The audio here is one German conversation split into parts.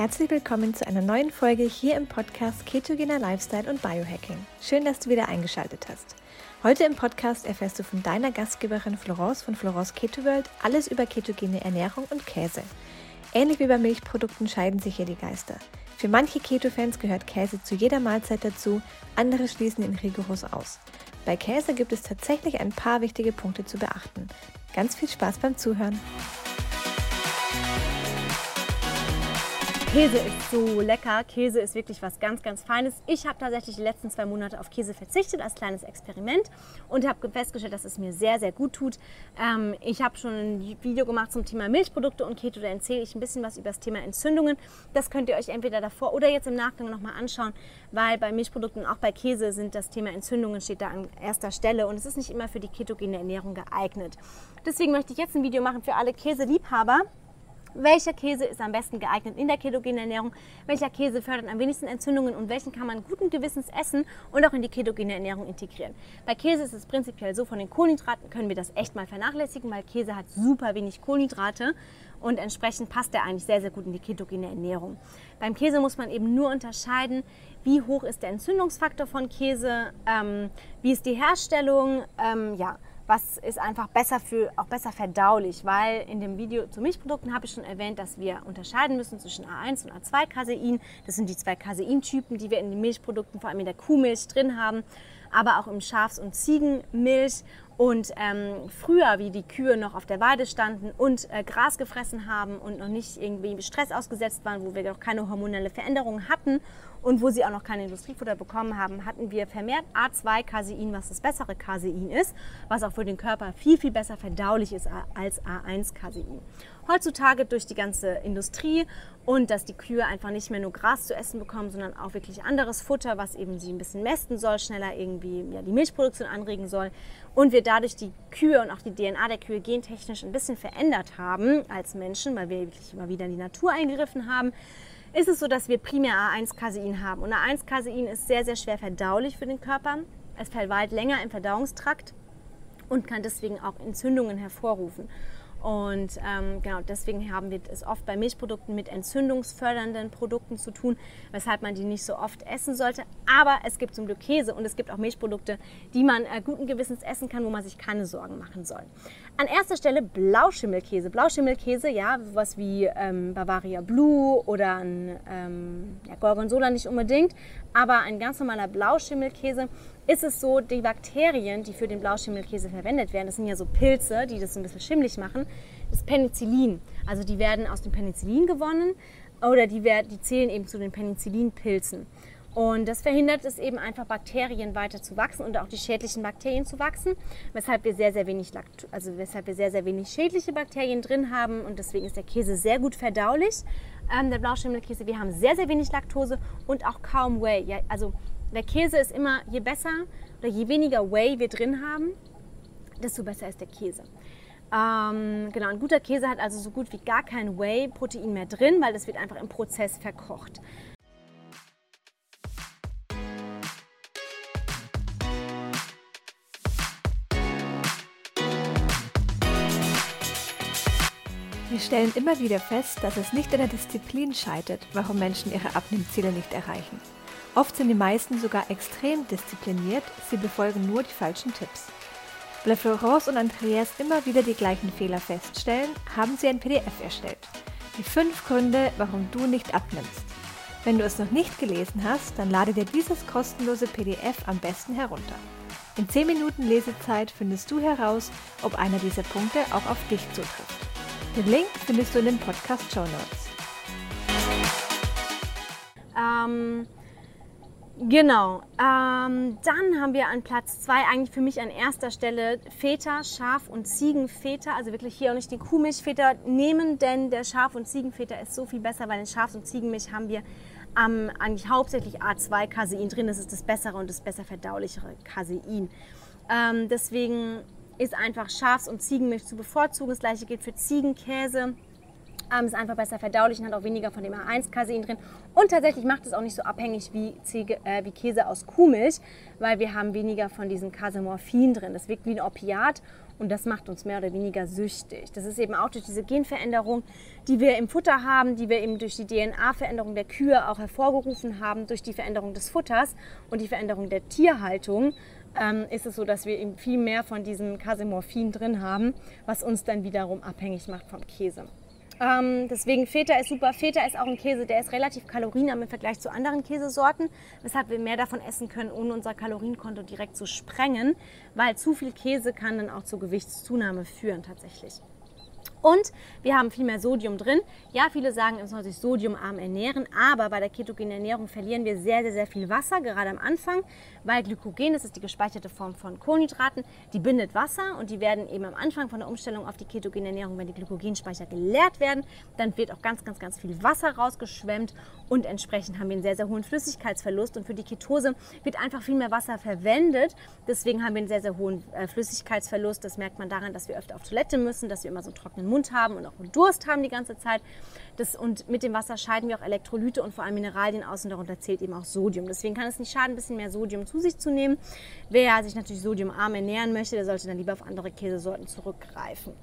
Herzlich willkommen zu einer neuen Folge hier im Podcast Ketogener Lifestyle und Biohacking. Schön, dass du wieder eingeschaltet hast. Heute im Podcast erfährst du von deiner Gastgeberin Florence von Florence Keto World alles über ketogene Ernährung und Käse. Ähnlich wie bei Milchprodukten scheiden sich hier die Geister. Für manche Keto-Fans gehört Käse zu jeder Mahlzeit dazu, andere schließen ihn rigoros aus. Bei Käse gibt es tatsächlich ein paar wichtige Punkte zu beachten. Ganz viel Spaß beim Zuhören! Käse ist so lecker. Käse ist wirklich was ganz, ganz Feines. Ich habe tatsächlich die letzten zwei Monate auf Käse verzichtet als kleines Experiment und habe festgestellt, dass es mir sehr, sehr gut tut. Ähm, ich habe schon ein Video gemacht zum Thema Milchprodukte und Keto. Da erzähle ich ein bisschen was über das Thema Entzündungen. Das könnt ihr euch entweder davor oder jetzt im Nachgang nochmal anschauen, weil bei Milchprodukten und auch bei Käse sind das Thema Entzündungen steht da an erster Stelle und es ist nicht immer für die ketogene Ernährung geeignet. Deswegen möchte ich jetzt ein Video machen für alle Käseliebhaber welcher Käse ist am besten geeignet in der ketogenen Ernährung? Welcher Käse fördert am wenigsten Entzündungen und welchen kann man guten Gewissens essen und auch in die ketogene Ernährung integrieren? Bei Käse ist es prinzipiell so, von den Kohlenhydraten können wir das echt mal vernachlässigen, weil Käse hat super wenig Kohlenhydrate und entsprechend passt er eigentlich sehr, sehr gut in die ketogene Ernährung. Beim Käse muss man eben nur unterscheiden, wie hoch ist der Entzündungsfaktor von Käse, ähm, wie ist die Herstellung, ähm, ja, was ist einfach besser für, auch besser verdaulich, weil in dem Video zu Milchprodukten habe ich schon erwähnt, dass wir unterscheiden müssen zwischen A1 und A2 Casein. Das sind die zwei Casein-Typen, die wir in den Milchprodukten, vor allem in der Kuhmilch drin haben, aber auch im Schafs- und Ziegenmilch. Und ähm, früher, wie die Kühe noch auf der Weide standen und äh, Gras gefressen haben und noch nicht irgendwie Stress ausgesetzt waren, wo wir noch keine hormonelle Veränderungen hatten und wo sie auch noch kein Industriefutter bekommen haben, hatten wir vermehrt A2-Casein, was das bessere Casein ist, was auch für den Körper viel, viel besser verdaulich ist als A1-Casein. Heutzutage durch die ganze Industrie und dass die Kühe einfach nicht mehr nur Gras zu essen bekommen, sondern auch wirklich anderes Futter, was eben sie ein bisschen mästen soll, schneller irgendwie ja, die Milchproduktion anregen soll und wir dadurch die Kühe und auch die DNA der Kühe gentechnisch ein bisschen verändert haben als Menschen, weil wir wirklich immer wieder in die Natur eingegriffen haben, ist es so, dass wir primär A1-Casein haben. Und A1-Casein ist sehr, sehr schwer verdaulich für den Körper. Es verweilt länger im Verdauungstrakt und kann deswegen auch Entzündungen hervorrufen. Und ähm, genau deswegen haben wir es oft bei Milchprodukten mit entzündungsfördernden Produkten zu tun, weshalb man die nicht so oft essen sollte. Aber es gibt zum Glück Käse und es gibt auch Milchprodukte, die man äh, guten Gewissens essen kann, wo man sich keine Sorgen machen soll. An erster Stelle Blauschimmelkäse. Blauschimmelkäse, ja, was wie ähm, Bavaria Blue oder ein ähm, ja, Gorgonzola nicht unbedingt, aber ein ganz normaler Blauschimmelkäse ist es so, die Bakterien, die für den Blauschimmelkäse verwendet werden, das sind ja so Pilze, die das ein bisschen schimmlig machen, das Penicillin. Also die werden aus dem Penicillin gewonnen oder die, werden, die zählen eben zu den Penicillinpilzen. Und das verhindert es eben einfach, Bakterien weiter zu wachsen und auch die schädlichen Bakterien zu wachsen, weshalb wir sehr, sehr wenig, also weshalb wir sehr, sehr wenig schädliche Bakterien drin haben. Und deswegen ist der Käse sehr gut verdaulich, ähm, der Blauschimmelkäse. Wir haben sehr, sehr wenig Laktose und auch kaum Whey. Ja, also der Käse ist immer, je besser oder je weniger Whey wir drin haben, desto besser ist der Käse. Ähm, genau, ein guter Käse hat also so gut wie gar kein Whey-Protein mehr drin, weil das wird einfach im Prozess verkocht. Wir stellen immer wieder fest, dass es nicht an der Disziplin scheitert, warum Menschen ihre Abnehmziele nicht erreichen. Oft sind die meisten sogar extrem diszipliniert, sie befolgen nur die falschen Tipps. Weil Florence und Andreas immer wieder die gleichen Fehler feststellen, haben sie ein PDF erstellt. Die fünf Gründe, warum du nicht abnimmst. Wenn du es noch nicht gelesen hast, dann lade dir dieses kostenlose PDF am besten herunter. In 10 Minuten Lesezeit findest du heraus, ob einer dieser Punkte auch auf dich zutrifft. Den Link findest du in den Podcast Show Notes. Ähm, Genau. Ähm, dann haben wir an Platz zwei eigentlich für mich an erster Stelle Feta, Schaf- und Ziegenfeta. Also wirklich hier auch nicht den Kuhmilchfeta nehmen, denn der Schaf- und Ziegenfeta ist so viel besser, weil in Schafs- und Ziegenmilch haben wir ähm, eigentlich hauptsächlich A2-Casein drin. Das ist das bessere und das besser verdaulichere Casein. Ähm, deswegen ist einfach Schafs- und Ziegenmilch zu bevorzugen. Das gleiche gilt für Ziegenkäse. Ähm, ist einfach besser verdaulich und hat auch weniger von dem A1-Casein drin. Und tatsächlich macht es auch nicht so abhängig wie, Ziege, äh, wie Käse aus Kuhmilch, weil wir haben weniger von diesem Casemorphin drin. Das wirkt wie ein Opiat Und das macht uns mehr oder weniger süchtig. Das ist eben auch durch diese Genveränderung, die wir im Futter haben, die wir eben durch die DNA-Veränderung der Kühe auch hervorgerufen haben, durch die Veränderung des Futters und die Veränderung der Tierhaltung, ähm, ist es so, dass wir eben viel mehr von diesem Casemorphin drin haben, was uns dann wiederum abhängig macht vom Käse. Ähm, deswegen Feta ist super. Feta ist auch ein Käse, der ist relativ kalorienarm im Vergleich zu anderen Käsesorten, weshalb wir mehr davon essen können, ohne unser Kalorienkonto direkt zu sprengen, weil zu viel Käse kann dann auch zur Gewichtszunahme führen tatsächlich. Und wir haben viel mehr Sodium drin. Ja, viele sagen, es soll sich sodiumarm ernähren, aber bei der ketogenen Ernährung verlieren wir sehr, sehr, sehr viel Wasser, gerade am Anfang, weil Glykogen, das ist die gespeicherte Form von Kohlenhydraten, die bindet Wasser und die werden eben am Anfang von der Umstellung auf die ketogene Ernährung, wenn die Glykogenspeicher geleert werden, dann wird auch ganz, ganz, ganz viel Wasser rausgeschwemmt und entsprechend haben wir einen sehr, sehr hohen Flüssigkeitsverlust und für die Ketose wird einfach viel mehr Wasser verwendet. Deswegen haben wir einen sehr, sehr hohen äh, Flüssigkeitsverlust. Das merkt man daran, dass wir öfter auf Toilette müssen, dass wir immer so einen trockenen Mund haben und auch Durst haben die ganze Zeit. Das, und mit dem Wasser scheiden wir auch Elektrolyte und vor allem Mineralien aus und darunter zählt eben auch Sodium. Deswegen kann es nicht schaden, ein bisschen mehr Sodium zu sich zu nehmen. Wer sich natürlich sodiumarm ernähren möchte, der sollte dann lieber auf andere Käsesorten zurückgreifen.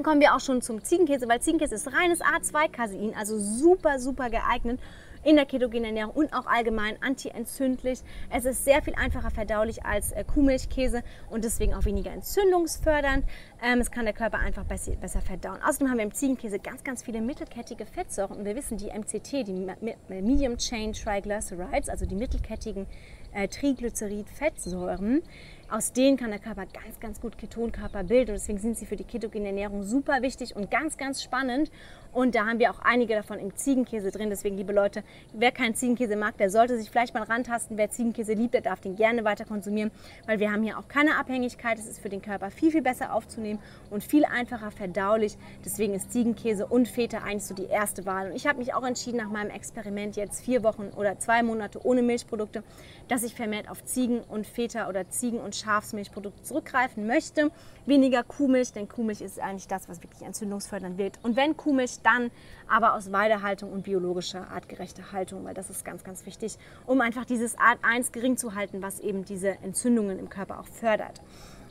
Dann kommen wir auch schon zum Ziegenkäse, weil Ziegenkäse ist reines A2-Casein, also super, super geeignet in der ketogenen Ernährung und auch allgemein antientzündlich. Es ist sehr viel einfacher verdaulich als äh, Kuhmilchkäse und deswegen auch weniger entzündungsfördernd. Ähm, es kann der Körper einfach besser, verdauen. Außerdem haben wir im Ziegenkäse ganz, ganz viele mittelkettige Fettsäuren und wir wissen, die MCT, die Medium Chain Triglycerides, also die mittelkettigen äh, Triglycerid-Fettsäuren, aus denen kann der Körper ganz, ganz gut Ketonkörper bilden. Und deswegen sind sie für die ketogene Ernährung super wichtig und ganz, ganz spannend. Und da haben wir auch einige davon im Ziegenkäse drin. Deswegen, liebe Leute, wer keinen Ziegenkäse mag, der sollte sich vielleicht mal rantasten. Wer Ziegenkäse liebt, der darf den gerne weiter konsumieren, weil wir haben hier auch keine Abhängigkeit. Es ist für den Körper viel, viel besser aufzunehmen und viel einfacher verdaulich. Deswegen ist Ziegenkäse und Feta eigentlich so die erste Wahl. Und ich habe mich auch entschieden, nach meinem Experiment jetzt vier Wochen oder zwei Monate ohne Milchprodukte, dass ich vermehrt auf Ziegen und Feta oder Ziegen und Schafsmilchprodukte zurückgreifen möchte. Weniger Kuhmilch, denn Kuhmilch ist eigentlich das, was wirklich entzündungsfördernd wirkt. Und wenn Kuhmilch, dann aber aus Weidehaltung und biologischer, artgerechter Haltung, weil das ist ganz, ganz wichtig, um einfach dieses Art 1 gering zu halten, was eben diese Entzündungen im Körper auch fördert.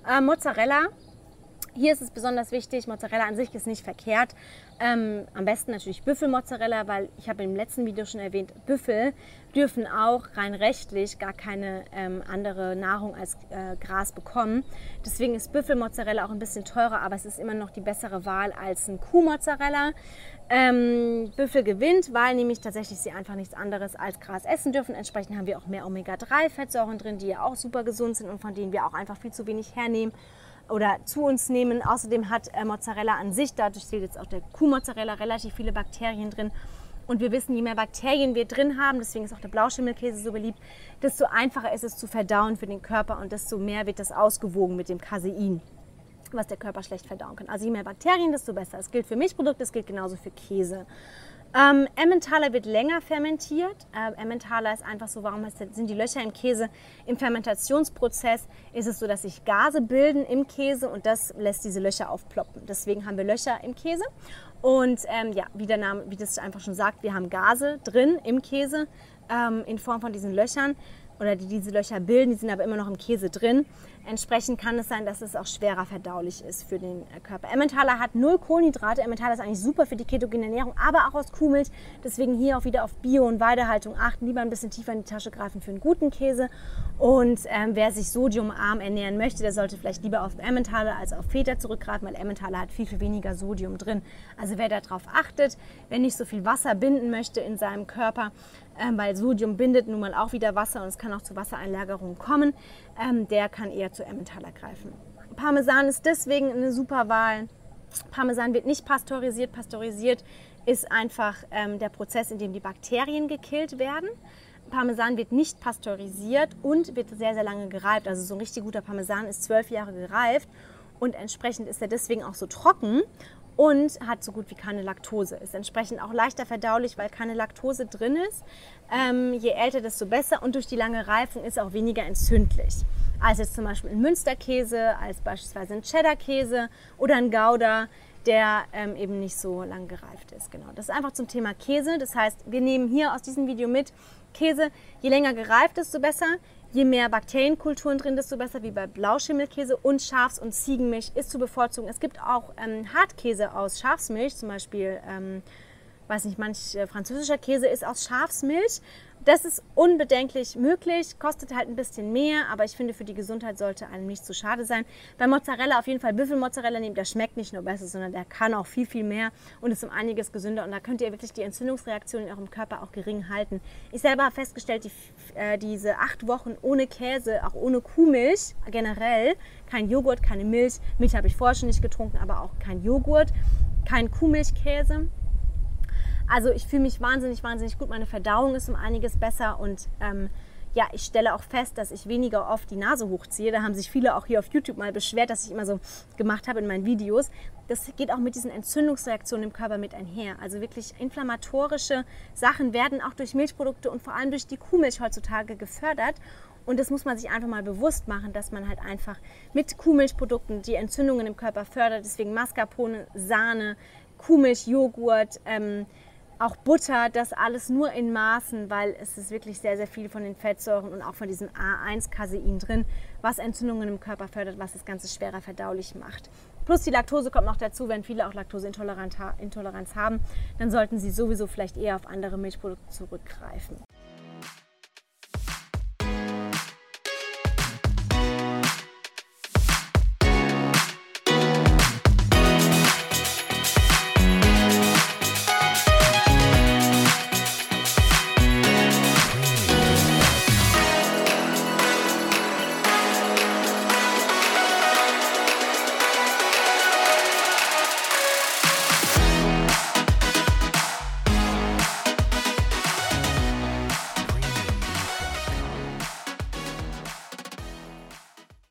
Äh, Mozzarella hier ist es besonders wichtig, Mozzarella an sich ist nicht verkehrt. Ähm, am besten natürlich Büffelmozzarella, weil ich habe im letzten Video schon erwähnt, Büffel dürfen auch rein rechtlich gar keine ähm, andere Nahrung als äh, Gras bekommen. Deswegen ist Büffelmozzarella auch ein bisschen teurer, aber es ist immer noch die bessere Wahl als ein Kuhmozzarella. Ähm, Büffel gewinnt, weil nämlich tatsächlich sie einfach nichts anderes als Gras essen dürfen. Entsprechend haben wir auch mehr Omega-3-Fettsäuren drin, die ja auch super gesund sind und von denen wir auch einfach viel zu wenig hernehmen oder zu uns nehmen. Außerdem hat äh, Mozzarella an sich, dadurch zählt jetzt auch der Kuhmozzarella, relativ viele Bakterien drin. Und wir wissen, je mehr Bakterien wir drin haben, deswegen ist auch der Blauschimmelkäse so beliebt, desto einfacher ist es zu verdauen für den Körper und desto mehr wird das ausgewogen mit dem Casein, was der Körper schlecht verdauen kann. Also je mehr Bakterien, desto besser. Das gilt für Milchprodukte, das gilt genauso für Käse. Ähm, Emmentaler wird länger fermentiert. Äh, Emmentaler ist einfach so, warum sind die Löcher im Käse? Im Fermentationsprozess ist es so, dass sich Gase bilden im Käse und das lässt diese Löcher aufploppen. Deswegen haben wir Löcher im Käse. Und ähm, ja, wie der Name, wie das einfach schon sagt, wir haben Gase drin im Käse ähm, in Form von diesen Löchern oder die diese Löcher bilden, die sind aber immer noch im Käse drin. Entsprechend kann es sein, dass es auch schwerer verdaulich ist für den äh, Körper. Emmentaler hat null Kohlenhydrate. Emmentaler ist eigentlich super für die ketogene Ernährung, aber auch aus Kuhmilch. Deswegen hier auch wieder auf Bio- und Weidehaltung achten. Lieber ein bisschen tiefer in die Tasche greifen für einen guten Käse. Und ähm, wer sich sodiumarm ernähren möchte, der sollte vielleicht lieber auf Emmentaler als auf Feta zurückgreifen, weil Emmentaler hat viel, viel weniger Sodium drin. Also wer darauf achtet, wer nicht so viel Wasser binden möchte in seinem Körper, ähm, weil Sodium bindet nun mal auch wieder Wasser und es kann auch zu Wassereinlagerungen kommen, ähm, der kann eher zu Emmentaler greifen. Parmesan ist deswegen eine super Wahl. Parmesan wird nicht pasteurisiert. Pasteurisiert ist einfach ähm, der Prozess, in dem die Bakterien gekillt werden. Parmesan wird nicht pasteurisiert und wird sehr, sehr lange gereift. Also so ein richtig guter Parmesan ist zwölf Jahre gereift und entsprechend ist er deswegen auch so trocken und hat so gut wie keine Laktose. Ist entsprechend auch leichter verdaulich, weil keine Laktose drin ist. Ähm, je älter, desto besser und durch die lange Reifung ist er auch weniger entzündlich. Als jetzt zum Beispiel ein Münsterkäse, als beispielsweise ein Cheddar-Käse oder ein Gouda, der ähm, eben nicht so lang gereift ist. Genau. Das ist einfach zum Thema Käse. Das heißt, wir nehmen hier aus diesem Video mit, Käse, je länger gereift, desto besser. Je mehr Bakterienkulturen drin, desto besser, wie bei Blauschimmelkäse. Und Schafs- und Ziegenmilch ist zu bevorzugen. Es gibt auch ähm, Hartkäse aus Schafsmilch, zum Beispiel, ähm, weiß nicht, manch äh, französischer Käse ist aus Schafsmilch. Das ist unbedenklich möglich, kostet halt ein bisschen mehr, aber ich finde, für die Gesundheit sollte einem nicht zu schade sein. Bei Mozzarella auf jeden Fall Büffelmozzarella nehmen, der schmeckt nicht nur besser, sondern der kann auch viel, viel mehr und ist um einiges gesünder und da könnt ihr wirklich die Entzündungsreaktion in eurem Körper auch gering halten. Ich selber habe festgestellt, die, äh, diese acht Wochen ohne Käse, auch ohne Kuhmilch generell, kein Joghurt, keine Milch, Milch habe ich vorher schon nicht getrunken, aber auch kein Joghurt, kein Kuhmilchkäse also ich fühle mich wahnsinnig, wahnsinnig gut. Meine Verdauung ist um einiges besser und ähm, ja, ich stelle auch fest, dass ich weniger oft die Nase hochziehe. Da haben sich viele auch hier auf YouTube mal beschwert, dass ich immer so gemacht habe in meinen Videos. Das geht auch mit diesen Entzündungsreaktionen im Körper mit einher. Also wirklich inflammatorische Sachen werden auch durch Milchprodukte und vor allem durch die Kuhmilch heutzutage gefördert. Und das muss man sich einfach mal bewusst machen, dass man halt einfach mit Kuhmilchprodukten die Entzündungen im Körper fördert. Deswegen Mascarpone, Sahne, Kuhmilch, Joghurt, ähm, auch Butter, das alles nur in Maßen, weil es ist wirklich sehr, sehr viel von den Fettsäuren und auch von diesem A1-Casein drin, was Entzündungen im Körper fördert, was das Ganze schwerer verdaulich macht. Plus die Laktose kommt noch dazu, wenn viele auch Laktoseintoleranz haben, dann sollten sie sowieso vielleicht eher auf andere Milchprodukte zurückgreifen.